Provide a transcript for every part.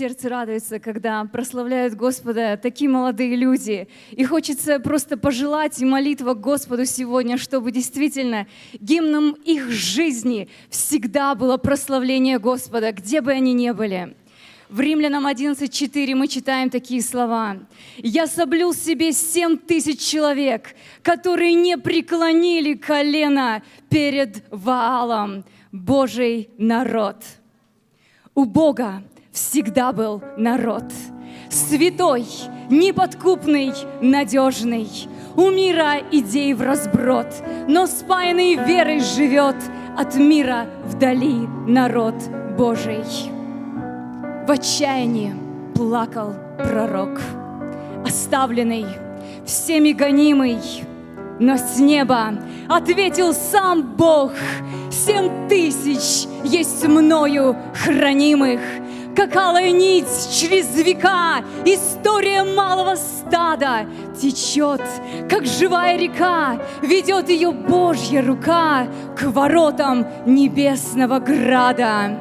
сердце радуется, когда прославляют Господа такие молодые люди. И хочется просто пожелать и молитва Господу сегодня, чтобы действительно гимном их жизни всегда было прославление Господа, где бы они ни были. В Римлянам 11.4 мы читаем такие слова. «Я соблюл себе семь тысяч человек, которые не преклонили колено перед Ваалом, Божий народ». У Бога всегда был народ. Святой, неподкупный, надежный. У мира идей в разброд, но спаянный верой живет от мира вдали народ Божий. В отчаянии плакал пророк, оставленный, всеми гонимый, но с неба ответил сам Бог, семь тысяч есть мною хранимых, как алая нить через века, история малого стада течет, как живая река, ведет ее Божья рука к воротам небесного града.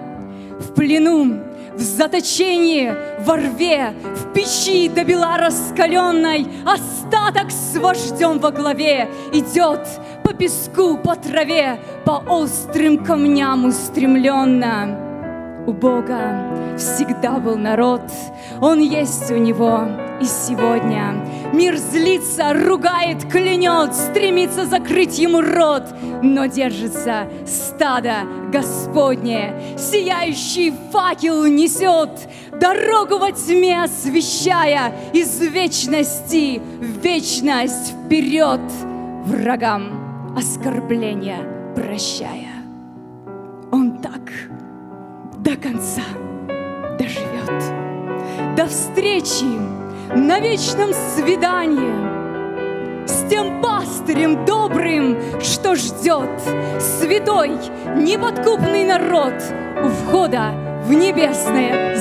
В плену, в заточении, во рве, в печи до бела раскаленной, остаток с вождем во главе идет по песку, по траве, по острым камням устремленно. У Бога всегда был народ, Он есть у Него и сегодня. Мир злится, ругает, клянет, стремится закрыть Ему рот, но держится стадо Господне, сияющий факел несет, дорогу во тьме освещая, из вечности в вечность вперед, врагам оскорбления прощая. Он так до конца доживет. До встречи на вечном свидании с тем пастырем добрым, что ждет святой, неподкупный народ у входа в небесное